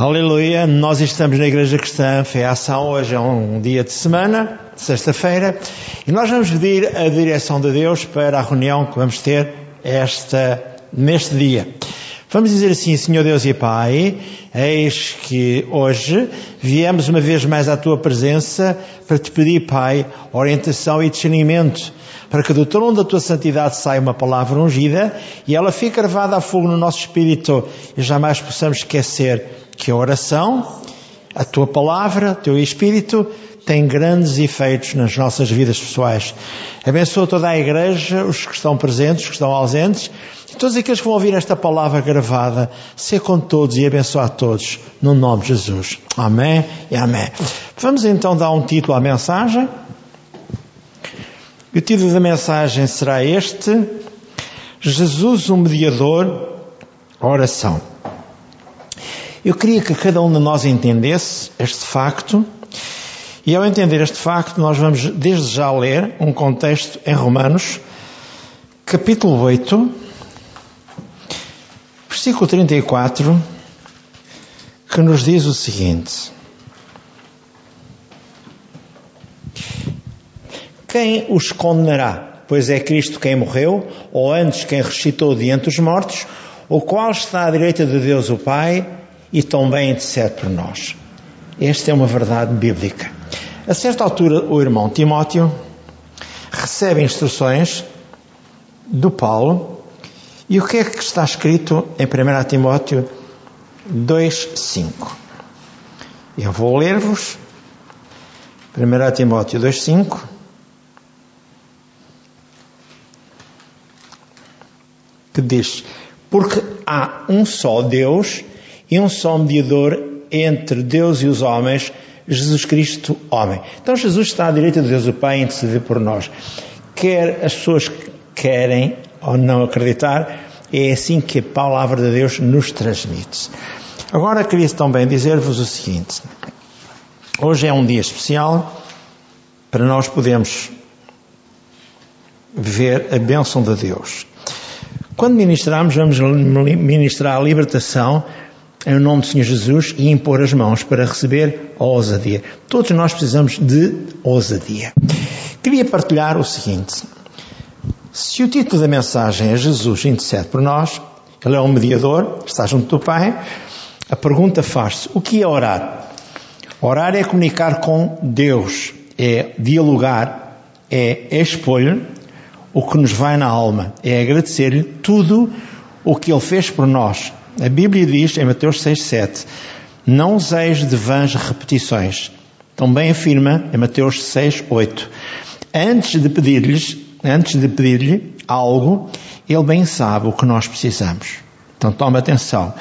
Aleluia, nós estamos na Igreja Cristã Fé Ação, hoje é um dia de semana, sexta-feira, e nós vamos pedir a direção de Deus para a reunião que vamos ter esta, neste dia. Vamos dizer assim, Senhor Deus e Pai, eis que hoje viemos uma vez mais à Tua presença para te pedir, Pai, orientação e discernimento, para que do trono da Tua santidade saia uma palavra ungida e ela fique gravada a fogo no nosso espírito e jamais possamos esquecer que a oração, a tua palavra, o teu espírito, tem grandes efeitos nas nossas vidas pessoais. Abençoa toda a igreja, os que estão presentes, os que estão ausentes, e todos aqueles que vão ouvir esta palavra gravada, ser com todos e abençoar todos, no nome de Jesus. Amém e amém. Vamos então dar um título à mensagem. O título da mensagem será este: Jesus, o mediador, oração. Eu queria que cada um de nós entendesse este facto, e ao entender este facto, nós vamos desde já ler um contexto em Romanos, capítulo 8, versículo 34, que nos diz o seguinte: Quem os condenará? Pois é Cristo quem morreu, ou antes quem ressuscitou diante dos mortos, o qual está à direita de Deus o Pai e também intercede por nós. Esta é uma verdade bíblica. A certa altura, o irmão Timóteo recebe instruções do Paulo. E o que é que está escrito em 1 Timóteo 2,5? Eu vou ler-vos. 1 Timóteo 2,5 que diz: Porque há um só Deus e um só mediador entre Deus e os homens, Jesus Cristo, homem. Então Jesus está à direita de Deus o Pai a interceder por nós. Quer as pessoas querem ou não acreditar, é assim que a palavra de Deus nos transmite. Agora queria também dizer-vos o seguinte: hoje é um dia especial para nós podermos ver a bênção de Deus. Quando ministramos, vamos ministrar a libertação em nome do Senhor Jesus e impor as mãos para receber a ousadia. Todos nós precisamos de ousadia. Queria partilhar o seguinte. Se o título da mensagem é Jesus intercede por nós, ele é um mediador, está junto do Pai, a pergunta faz-se, o que é orar? Orar é comunicar com Deus, é dialogar, é expor o que nos vai na alma, é agradecer-lhe tudo o que Ele fez por nós, a Bíblia diz em Mateus 6,7: Não useis de vãs repetições. Também afirma em Mateus 6,8: Antes de pedir-lhes, antes de pedir-lhe algo, ele bem sabe o que nós precisamos. Então tome atenção.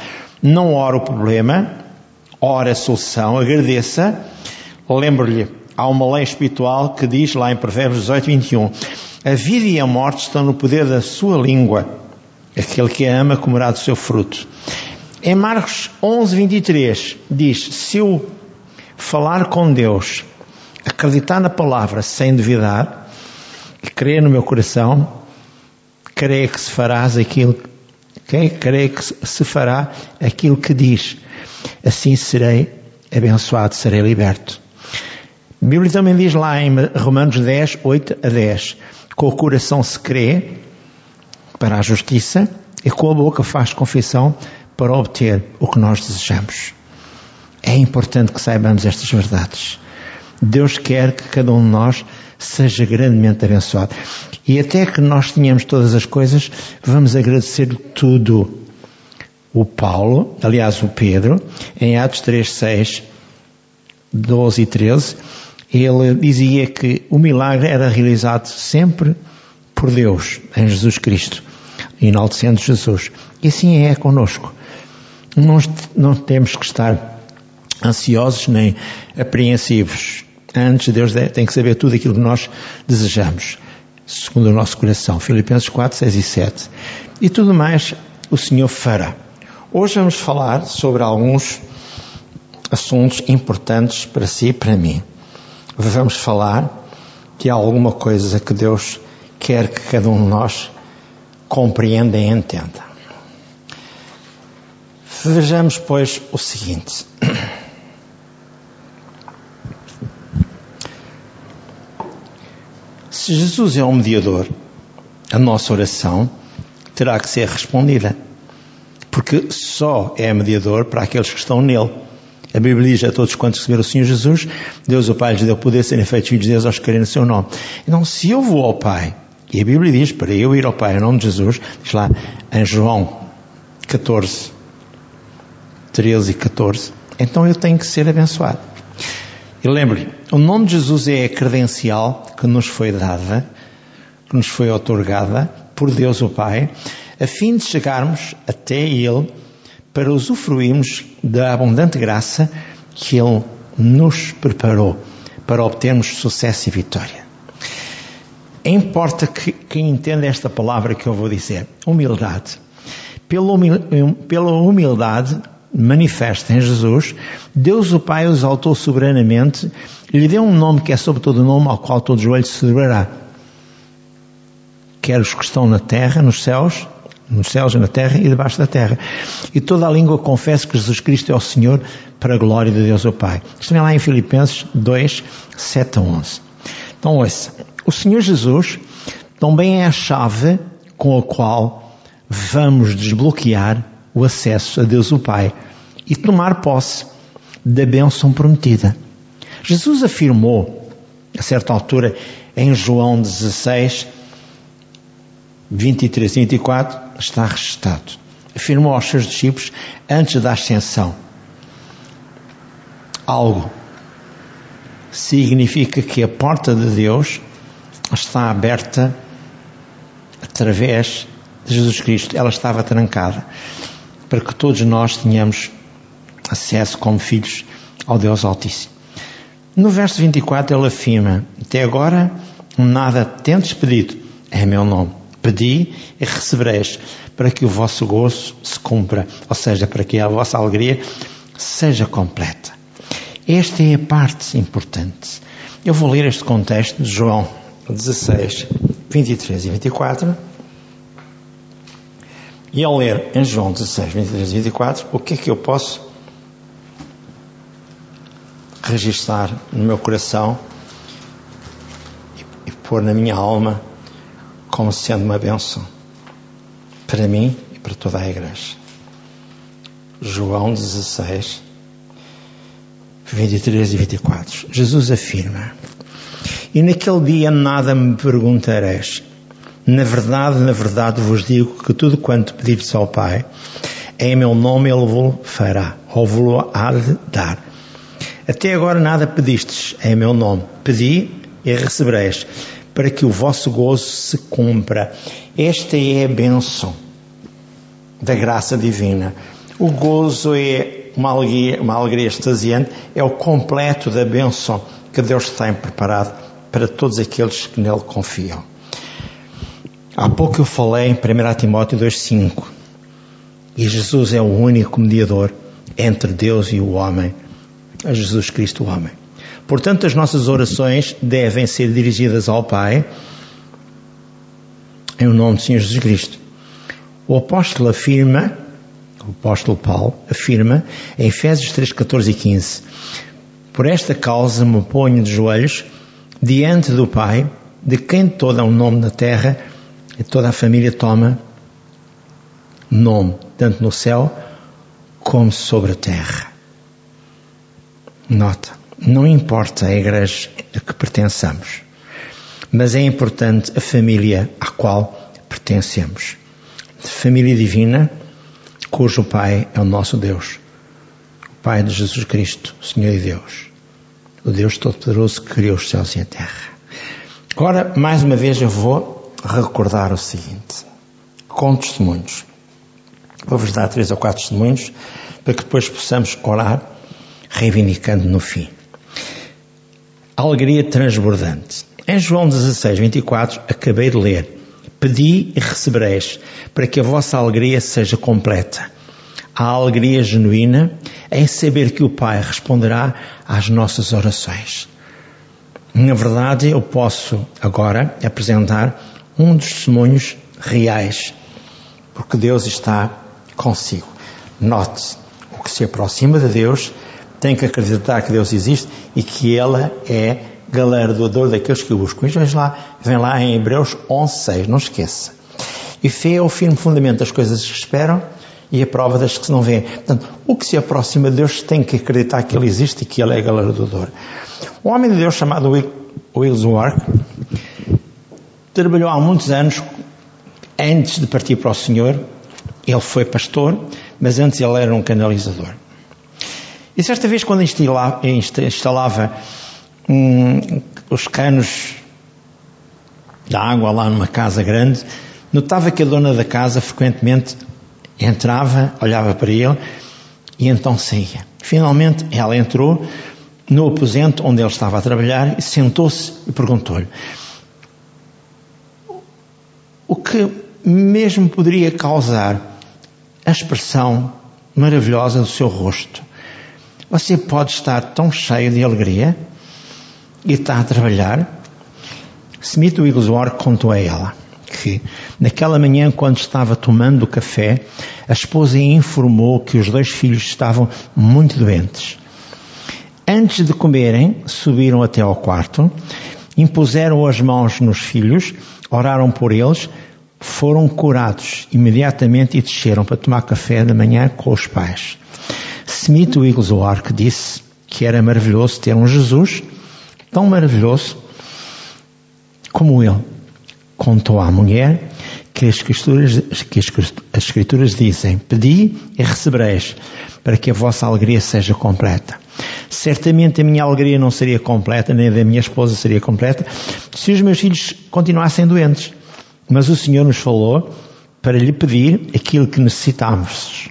Não ora o problema, ora a solução, agradeça. Lembre-lhe, há uma lei espiritual que diz lá em Provérbios 18, 21, a vida e a morte estão no poder da sua língua. Aquele que a ama comerá do seu fruto. Em Marcos 11, 23, diz: Se eu falar com Deus, acreditar na palavra sem duvidar, e crer no meu coração, creio que se farás aquilo, okay? creio que se fará aquilo que diz. Assim serei abençoado, serei liberto. A Bíblia também diz lá em Romanos 10, 8 a 10, com o coração se crê para a justiça e com a boca faz confissão para obter o que nós desejamos. É importante que saibamos estas verdades. Deus quer que cada um de nós seja grandemente abençoado. E até que nós tenhamos todas as coisas, vamos agradecer tudo. O Paulo, aliás o Pedro, em Atos 3, 6, 12 e 13, ele dizia que o milagre era realizado sempre por Deus, em Jesus Cristo, enaltecendo Jesus. E assim é conosco. Nós não temos que estar ansiosos nem apreensivos. Antes, Deus tem que saber tudo aquilo que nós desejamos, segundo o nosso coração. Filipenses 4, 6 e 7. E tudo mais o Senhor fará. Hoje vamos falar sobre alguns assuntos importantes para si e para mim. Vamos falar que há alguma coisa que Deus quer que cada um de nós compreenda e entenda. Vejamos, pois, o seguinte. Se Jesus é o mediador, a nossa oração terá que ser respondida. Porque só é mediador para aqueles que estão nele. A Bíblia diz a todos quantos receberam o Senhor Jesus, Deus o Pai lhes deu poder serem feitos filhos de Deus aos que querem no seu nome. Então, se eu vou ao Pai, e a Bíblia diz para eu ir ao Pai em nome de Jesus, diz lá em João 14, 13 e 14, então eu tenho que ser abençoado. E lembre, o nome de Jesus é a credencial que nos foi dada, que nos foi otorgada por Deus o Pai, a fim de chegarmos até Ele para usufruirmos da abundante graça que Ele nos preparou para obtermos sucesso e vitória. Importa que, que entenda esta palavra que eu vou dizer, humildade. Pela, pela humildade manifesta em Jesus, Deus o Pai o exaltou soberanamente e lhe deu um nome que é sobre todo o nome ao qual todo joelho se dobrará. Quer os que estão na terra, nos céus, nos céus, na terra e debaixo da terra. E toda a língua confessa que Jesus Cristo é o Senhor para a glória de Deus o Pai. Isto lá em Filipenses 2, 7 a 11. Então ouça, o Senhor Jesus também é a chave com a qual vamos desbloquear o acesso a Deus o Pai e tomar posse da bênção prometida. Jesus afirmou, a certa altura, em João 16, 23 e 24, está registado. Afirmou aos seus discípulos antes da ascensão. Algo significa que a porta de Deus está aberta através de Jesus Cristo. Ela estava trancada para que todos nós tenhamos acesso como filhos ao Deus Altíssimo. No verso 24 ele afirma: Até agora nada tendes pedido em meu nome. Pedi e recebereis, para que o vosso gozo se cumpra, ou seja, para que a vossa alegria seja completa. Esta é a parte importante. Eu vou ler este contexto de João 16, 23 e 24. E ao ler em João 16, 23 e 24, o que é que eu posso registar no meu coração e, e pôr na minha alma como sendo uma bênção para mim e para toda a igreja. João 16, 23 e 24. Jesus afirma: E naquele dia nada me perguntareis. Na verdade, na verdade vos digo que tudo quanto pedirdes ao Pai, em meu nome Ele vos fará, ou vos há de dar. Até agora nada pedistes em meu nome. Pedi e recebereis para que o vosso gozo se cumpra. Esta é a bênção da graça divina. O gozo é uma alegria, uma alegria extasiante, é o completo da bênção que Deus tem preparado para todos aqueles que nele confiam. Há pouco eu falei em 1 Timóteo 2,5 e Jesus é o único mediador entre Deus e o homem, a Jesus Cristo, o homem. Portanto, as nossas orações devem ser dirigidas ao Pai em o nome do Senhor Jesus Cristo. O apóstolo afirma, o apóstolo Paulo afirma em Efésios 3, 14 e 15: Por esta causa me ponho de joelhos diante do Pai, de quem todo é o nome na terra e toda a família toma nome, tanto no céu como sobre a terra. Nota. Não importa a igreja a que pertençamos, mas é importante a família à qual pertencemos. Família divina, cujo Pai é o nosso Deus, o Pai de Jesus Cristo, Senhor e Deus, o Deus Todo-Poderoso que criou os céus e a terra. Agora, mais uma vez, eu vou recordar o seguinte, com testemunhos. Vou-vos dar três ou quatro testemunhos para que depois possamos orar reivindicando no fim alegria transbordante. Em João 16, 24, acabei de ler: Pedi e recebereis, para que a vossa alegria seja completa. A alegria genuína é em saber que o Pai responderá às nossas orações. Na verdade, eu posso agora apresentar um dos testemunhos reais, porque Deus está consigo. Note, o que se aproxima de Deus tem que acreditar que Deus existe e que Ele é galardoador daqueles que o buscam. Isto vem lá, vem lá em Hebreus 11.6, não esqueça. E fé é o firme fundamento das coisas que esperam e a prova das que se não vê. Portanto, o que se aproxima de Deus tem que acreditar que Ele existe e que Ele é galardoador. Um homem de Deus chamado Will Wark trabalhou há muitos anos antes de partir para o Senhor. Ele foi pastor, mas antes ele era um canalizador. E certa vez, quando instalava, instalava hum, os canos da água lá numa casa grande, notava que a dona da casa frequentemente entrava, olhava para ele e então saía. Finalmente ela entrou no aposento onde ele estava a trabalhar e sentou-se e perguntou-lhe o que mesmo poderia causar a expressão maravilhosa do seu rosto. Você pode estar tão cheio de alegria e está a trabalhar. Smith Wigglesworth contou a ela que, naquela manhã, quando estava tomando o café, a esposa informou que os dois filhos estavam muito doentes. Antes de comerem, subiram até ao quarto, impuseram as mãos nos filhos, oraram por eles, foram curados imediatamente e desceram para tomar café da manhã com os pais. Smith Wigglesworth disse que era maravilhoso ter um Jesus tão maravilhoso como ele. Contou à mulher que as escrituras, que as escrituras dizem: Pedi e recebereis, para que a vossa alegria seja completa. Certamente a minha alegria não seria completa, nem a da minha esposa seria completa, se os meus filhos continuassem doentes. Mas o Senhor nos falou para lhe pedir aquilo que necessitávamos,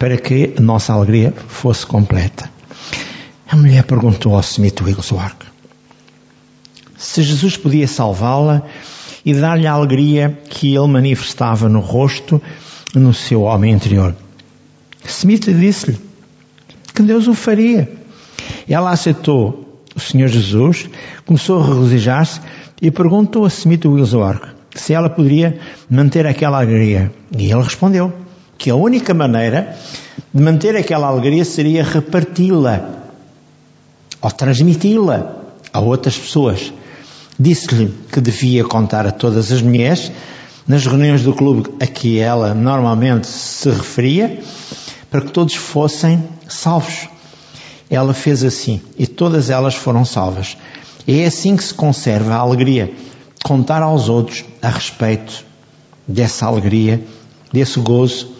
para que a nossa alegria fosse completa. A mulher perguntou ao Smith Wigglesworth se Jesus podia salvá-la e dar-lhe a alegria que ele manifestava no rosto, no seu homem interior. Smith disse-lhe que Deus o faria. Ela aceitou o Senhor Jesus, começou a regozijar-se e perguntou a Smith Wigglesworth se ela poderia manter aquela alegria. E ele respondeu que a única maneira de manter aquela alegria seria reparti-la ou transmiti-la a outras pessoas. Disse-lhe que devia contar a todas as mulheres nas reuniões do clube a que ela normalmente se referia, para que todos fossem salvos. Ela fez assim e todas elas foram salvas. É assim que se conserva a alegria. Contar aos outros a respeito dessa alegria, desse gozo,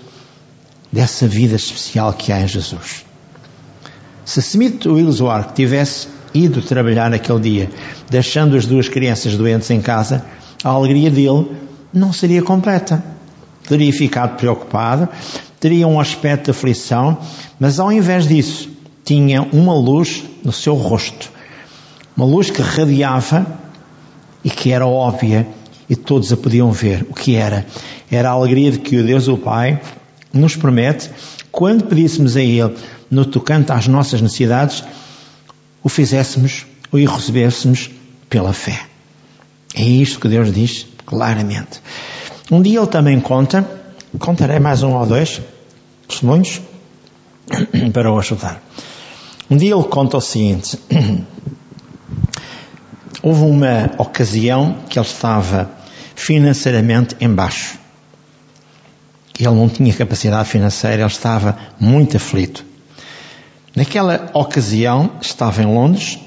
dessa vida especial que há em Jesus. Se Smith Wigglesworth tivesse ido trabalhar naquele dia, deixando as duas crianças doentes em casa, a alegria dele não seria completa. Teria ficado preocupado, teria um aspecto de aflição, mas ao invés disso, tinha uma luz no seu rosto uma luz que radiava e que era óbvia e todos a podiam ver. O que era? Era a alegria de que o Deus, o Pai, nos promete, quando pedíssemos a Ele no tocante às nossas necessidades, o fizéssemos ou o recebêssemos pela fé. É isto que Deus diz claramente. Um dia Ele também conta, contarei mais um ou dois testemunhos para o ajudar. Um dia Ele conta o seguinte. Houve uma ocasião que ele estava financeiramente em baixo. Ele não tinha capacidade financeira, ele estava muito aflito. Naquela ocasião, estava em Londres,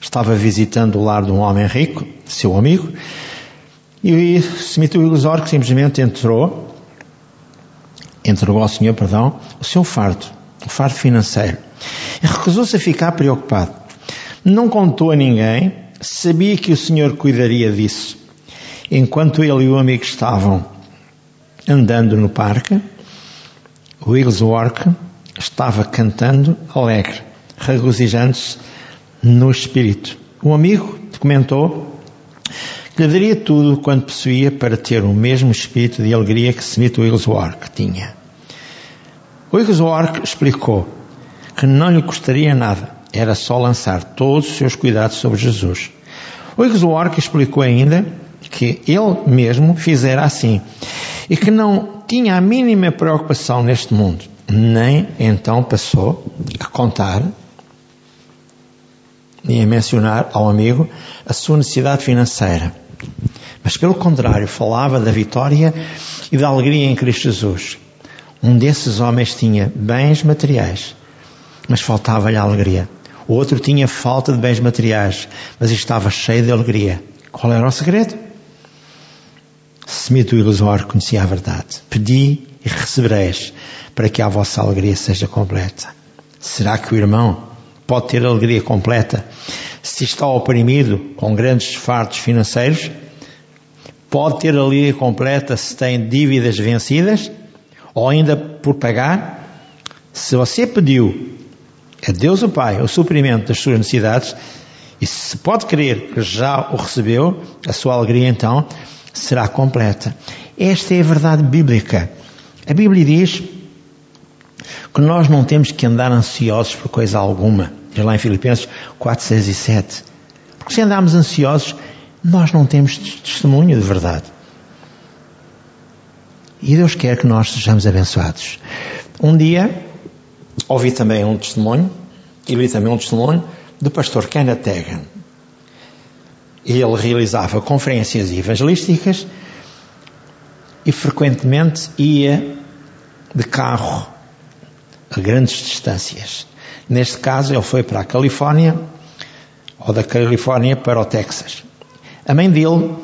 estava visitando o lar de um homem rico, seu amigo, e Smith Wigglesworth simplesmente entrou, entregou ao Senhor, perdão, o seu fardo, o fardo financeiro. E recusou-se a ficar preocupado. Não contou a ninguém sabia que o Senhor cuidaria disso. Enquanto ele e o amigo estavam andando no parque, Wigglesworth estava cantando alegre, regozijando-se no espírito. O amigo comentou que daria tudo quanto possuía para ter o mesmo espírito de alegria que Smith Wigglesworth tinha. Wigglesworth explicou que não lhe custaria nada era só lançar todos os seus cuidados sobre Jesus. Exuorque explicou ainda que ele mesmo fizera assim e que não tinha a mínima preocupação neste mundo, nem então passou a contar nem a mencionar ao amigo a sua necessidade financeira. Mas pelo contrário, falava da vitória e da alegria em Cristo Jesus. Um desses homens tinha bens materiais, mas faltava-lhe a alegria. O outro tinha falta de bens materiais, mas estava cheio de alegria. Qual era o segredo? Semito ilusório conhecia a verdade. Pedi e recebereis, para que a vossa alegria seja completa. Será que o irmão pode ter alegria completa se está oprimido com grandes fartos financeiros? Pode ter alegria completa se tem dívidas vencidas ou ainda por pagar? Se você pediu a Deus o Pai o suprimento das suas necessidades e se pode crer que já o recebeu, a sua alegria então será completa. Esta é a verdade bíblica. A Bíblia diz que nós não temos que andar ansiosos por coisa alguma. Diz lá em Filipenses 4, 6 e 7. Porque se andarmos ansiosos, nós não temos testemunho de verdade. E Deus quer que nós sejamos abençoados. Um dia, ouvi também um testemunho, e li também um testemunho, do pastor Kenneth Hagan. Ele realizava conferências evangelísticas e frequentemente ia de carro a grandes distâncias. Neste caso, ele foi para a Califórnia, ou da Califórnia para o Texas. A mãe dele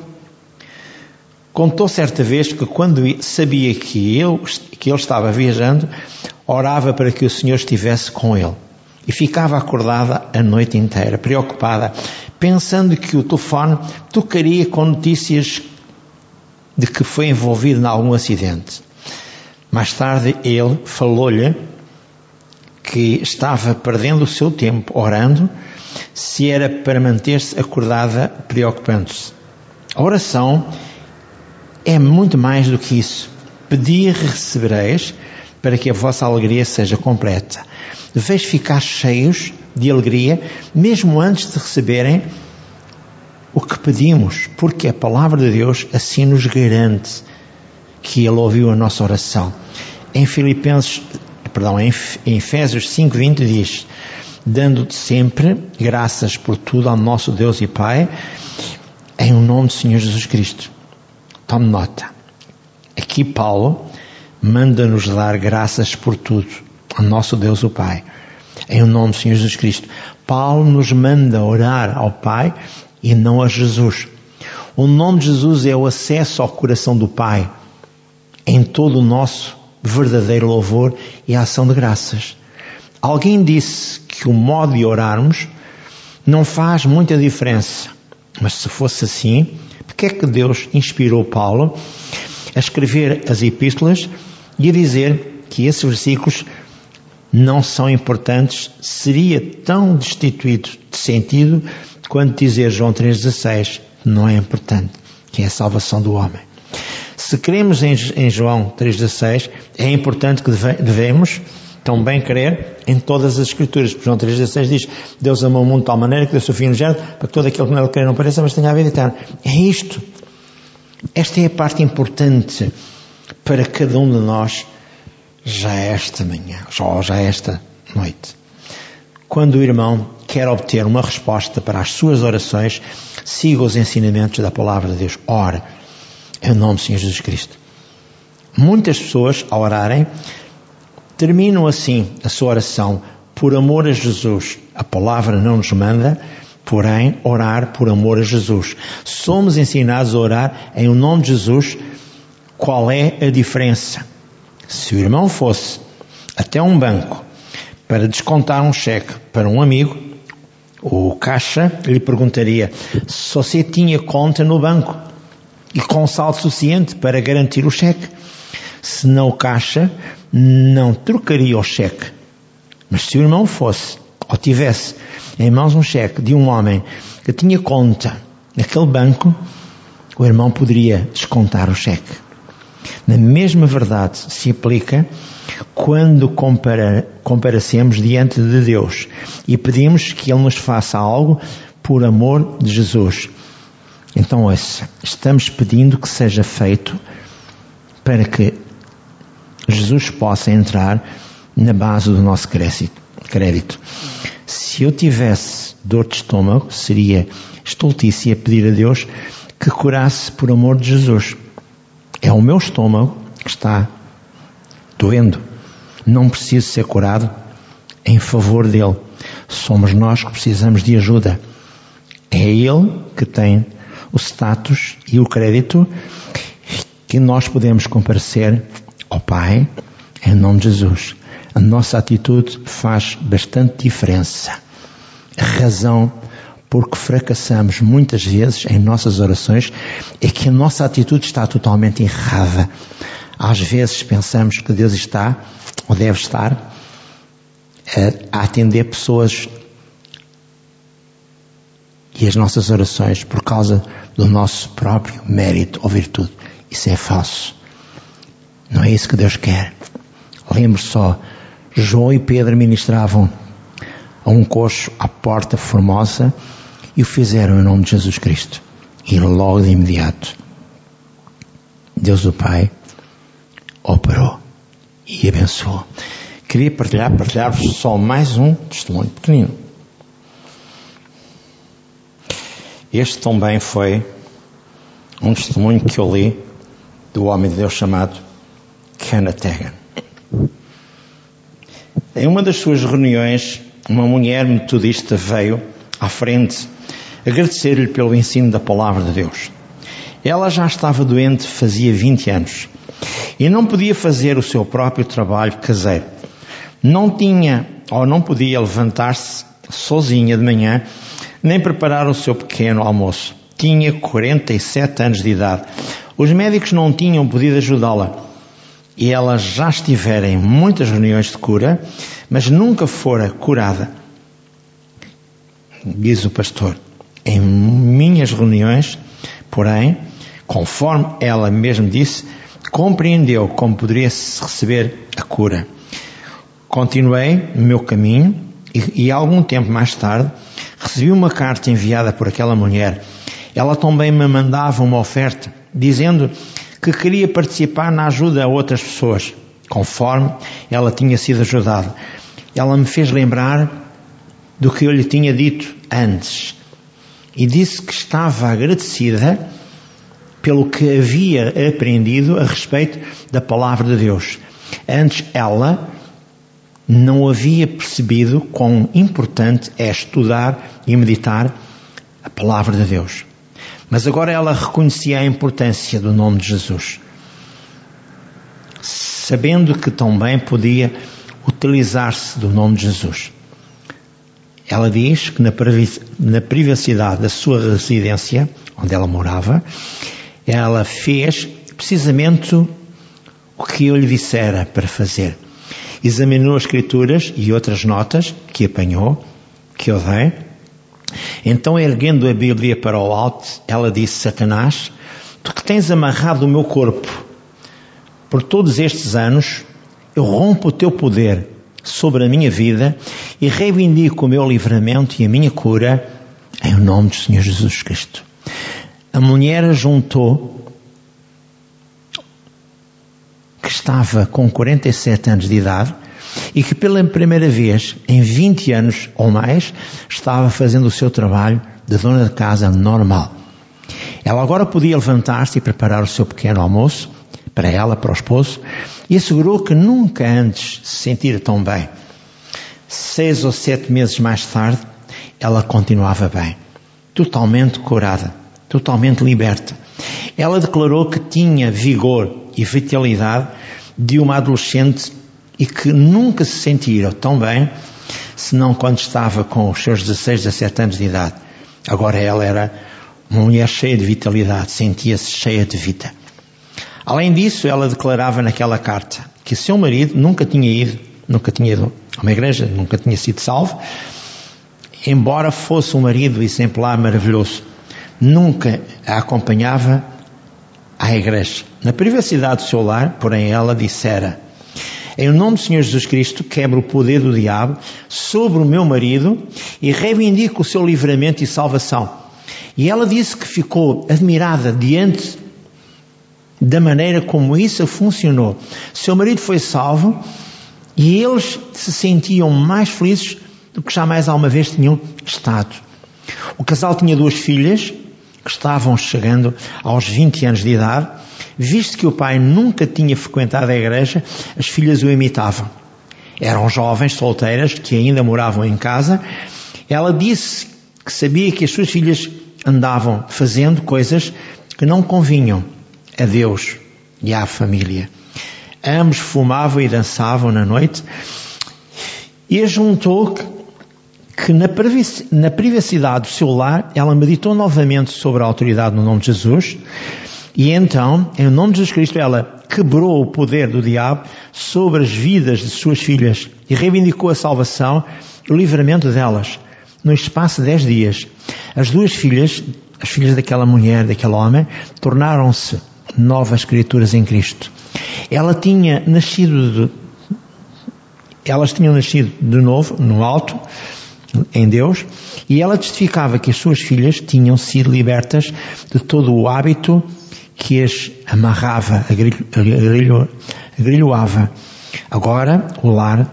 contou certa vez que quando sabia que ele, que ele estava viajando, orava para que o Senhor estivesse com ele. E ficava acordada a noite inteira, preocupada, pensando que o telefone tocaria com notícias de que foi envolvido em algum acidente. Mais tarde ele falou-lhe que estava perdendo o seu tempo orando, se era para manter-se acordada preocupando-se. A oração é muito mais do que isso. Pedi e recebereis para que a vossa alegria seja completa. Deveis ficar cheios de alegria, mesmo antes de receberem o que pedimos, porque a palavra de Deus assim nos garante que Ele ouviu a nossa oração. Em Filipenses perdão, em Efésios 5:20 diz: dando sempre graças por tudo ao nosso Deus e Pai, em o nome do Senhor Jesus Cristo. Tome nota. Aqui Paulo manda-nos dar graças por tudo ao nosso Deus o Pai, em o nome do Senhor Jesus Cristo. Paulo nos manda orar ao Pai e não a Jesus. O nome de Jesus é o acesso ao coração do Pai em todo o nosso verdadeiro louvor e ação de graças. Alguém disse que o modo de orarmos não faz muita diferença. Mas se fosse assim, porque é que Deus inspirou Paulo a escrever as epístolas e a dizer que esses versículos não são importantes? Seria tão destituído de sentido quanto dizer João 3,16 não é importante, que é a salvação do homem. Se cremos em, em João 3,16, é importante que deve, devemos também crer em todas as Escrituras. Porque João 3,16 diz: Deus amou o mundo de tal maneira que deu o seu Filho unigênito para que todo aquele que nele crer não pareça, mas tenha a vida eterna. É isto. Esta é a parte importante para cada um de nós já esta manhã, ou já esta noite. Quando o irmão quer obter uma resposta para as suas orações, siga os ensinamentos da palavra de Deus. Ore em nome do Senhor Jesus Cristo. Muitas pessoas, ao orarem, terminam assim a sua oração por amor a Jesus. A palavra não nos manda, porém, orar por amor a Jesus. Somos ensinados a orar em nome de Jesus. Qual é a diferença? Se o irmão fosse até um banco para descontar um cheque para um amigo, o caixa lhe perguntaria se você tinha conta no banco e com saldo suficiente para garantir o cheque. Se não o caixa, não trocaria o cheque. Mas se o irmão fosse, ou tivesse em mãos um cheque de um homem que tinha conta naquele banco, o irmão poderia descontar o cheque. Na mesma verdade se aplica quando compara, diante de Deus e pedimos que Ele nos faça algo por amor de Jesus. Então, ouça, estamos pedindo que seja feito para que Jesus possa entrar na base do nosso crédito. Se eu tivesse dor de estômago, seria estultícia pedir a Deus que curasse por amor de Jesus. É o meu estômago que está doendo. Não preciso ser curado em favor dele. Somos nós que precisamos de ajuda. É ele que tem o status e o crédito que nós podemos comparecer ao Pai em nome de Jesus. A nossa atitude faz bastante diferença. A razão porque fracassamos muitas vezes em nossas orações é que a nossa atitude está totalmente errada. Às vezes pensamos que Deus está, ou deve estar, a atender pessoas e as nossas orações por causa do nosso próprio mérito ou virtude. Isso é falso. Não é isso que Deus quer. Lembre só, João e Pedro ministravam a um coxo à porta formosa e o fizeram em nome de Jesus Cristo. E logo de imediato, Deus o Pai operou e abençoou. Queria partilhar, partilhar-vos só mais um testemunho pequenino. Este também foi um testemunho que eu li do homem de Deus chamado Kenneth Hagan. Em uma das suas reuniões, uma mulher metodista veio à frente agradecer-lhe pelo ensino da palavra de Deus. Ela já estava doente fazia 20 anos e não podia fazer o seu próprio trabalho caseiro. Não tinha ou não podia levantar-se sozinha de manhã nem preparar o seu pequeno almoço. Tinha 47 anos de idade. Os médicos não tinham podido ajudá-la e ela já estivera em muitas reuniões de cura, mas nunca fora curada. Diz o pastor, em minhas reuniões, porém, conforme ela mesmo disse, compreendeu como poderia receber a cura. Continuei no meu caminho e, e algum tempo mais tarde recebi uma carta enviada por aquela mulher. Ela também me mandava uma oferta, dizendo que queria participar na ajuda a outras pessoas, conforme ela tinha sido ajudada. Ela me fez lembrar do que eu lhe tinha dito antes e disse que estava agradecida pelo que havia aprendido a respeito da palavra de Deus. Antes ela não havia percebido quão importante é estudar e meditar a palavra de Deus. Mas agora ela reconhecia a importância do nome de Jesus, sabendo que também podia utilizar-se do nome de Jesus. Ela diz que na privacidade da sua residência, onde ela morava, ela fez precisamente o que eu lhe dissera para fazer. Examinou as escrituras e outras notas que apanhou, que eu dei, então, erguendo a Bíblia para o alto, ela disse: Satanás, tu que tens amarrado o meu corpo por todos estes anos, eu rompo o teu poder sobre a minha vida e reivindico o meu livramento e a minha cura em nome do Senhor Jesus Cristo. A mulher juntou que estava com 47 anos de idade e que pela primeira vez em 20 anos ou mais estava fazendo o seu trabalho de dona de casa normal. Ela agora podia levantar-se e preparar o seu pequeno almoço para ela, para o esposo, e assegurou que nunca antes se sentira tão bem. Seis ou sete meses mais tarde, ela continuava bem, totalmente curada, totalmente liberta. Ela declarou que tinha vigor e vitalidade de uma adolescente e que nunca se sentiram tão bem senão quando estava com os seus 16, 17 anos de idade. Agora ela era uma mulher cheia de vitalidade, sentia-se cheia de vida. Além disso, ela declarava naquela carta que seu marido nunca tinha ido, nunca tinha ido a uma igreja, nunca tinha sido salvo, embora fosse um marido exemplar maravilhoso, nunca a acompanhava à igreja. Na privacidade do seu lar, porém, ela dissera: em nome do Senhor Jesus Cristo, quebro o poder do diabo sobre o meu marido e reivindico o seu livramento e salvação. E ela disse que ficou admirada diante da maneira como isso funcionou. Seu marido foi salvo e eles se sentiam mais felizes do que jamais alguma vez tinham estado. O casal tinha duas filhas que estavam chegando aos 20 anos de idade. Visto que o pai nunca tinha frequentado a igreja, as filhas o imitavam. Eram jovens solteiras que ainda moravam em casa. Ela disse que sabia que as suas filhas andavam fazendo coisas que não convinham a Deus e à família. Ambos fumavam e dançavam na noite e juntou que na privacidade do seu lar ela meditou novamente sobre a autoridade no nome de Jesus e então, em nome de Jesus Cristo, ela quebrou o poder do diabo sobre as vidas de suas filhas e reivindicou a salvação e o livramento delas. No espaço de dez dias, as duas filhas, as filhas daquela mulher, daquele homem, tornaram-se novas criaturas em Cristo. Ela tinha nascido de, elas tinham nascido de novo no alto, em Deus, e ela testificava que as suas filhas tinham sido libertas de todo o hábito que as amarrava, agrilhoava. Agora, o lar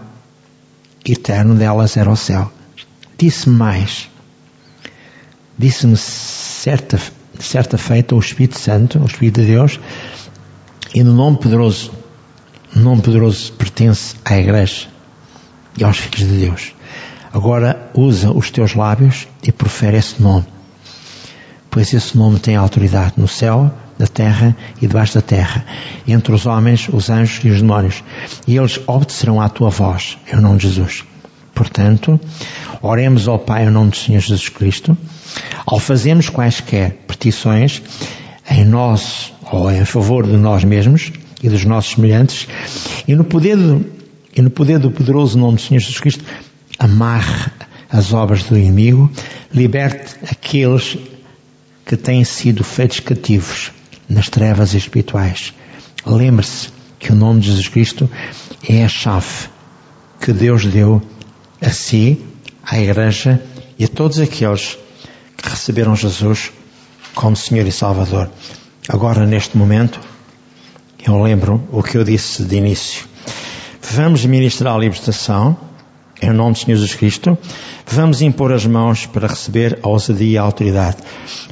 eterno delas era o céu. Disse-me mais. Disse-me certa, certa feita o Espírito Santo, o Espírito de Deus, e no nome poderoso, o nome poderoso pertence à Igreja e aos filhos de Deus. Agora usa os teus lábios e profere esse nome, pois esse nome tem autoridade no céu, na terra e debaixo da terra, entre os homens, os anjos e os demónios, e eles obedecerão à tua voz, em nome de Jesus. Portanto, oremos ao Pai em nome do Senhor Jesus Cristo, ao fazermos quaisquer petições em nós ou em favor de nós mesmos e dos nossos semelhantes, e no poder do, e no poder do poderoso nome do Senhor Jesus Cristo, amarre as obras do inimigo, liberte aqueles que têm sido feitos cativos nas trevas espirituais. Lembre-se que o nome de Jesus Cristo é a chave que Deus deu a si, à Igreja e a todos aqueles que receberam Jesus como Senhor e Salvador. Agora, neste momento, eu lembro o que eu disse de início. Vamos ministrar a libertação em nome do Senhor Jesus Cristo, vamos impor as mãos para receber a ousadia e a autoridade,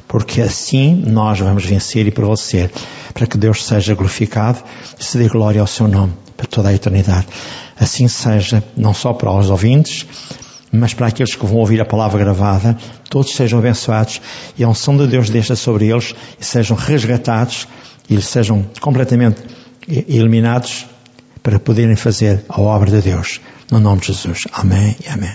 porque assim nós vamos vencer e prevalecer, para que Deus seja glorificado e se dê glória ao seu nome para toda a eternidade. Assim seja, não só para os ouvintes, mas para aqueles que vão ouvir a palavra gravada, todos sejam abençoados e a unção de Deus deixa sobre eles e sejam resgatados e sejam completamente eliminados para poderem fazer a obra de Deus. No nome de Jesus. Amém e amém.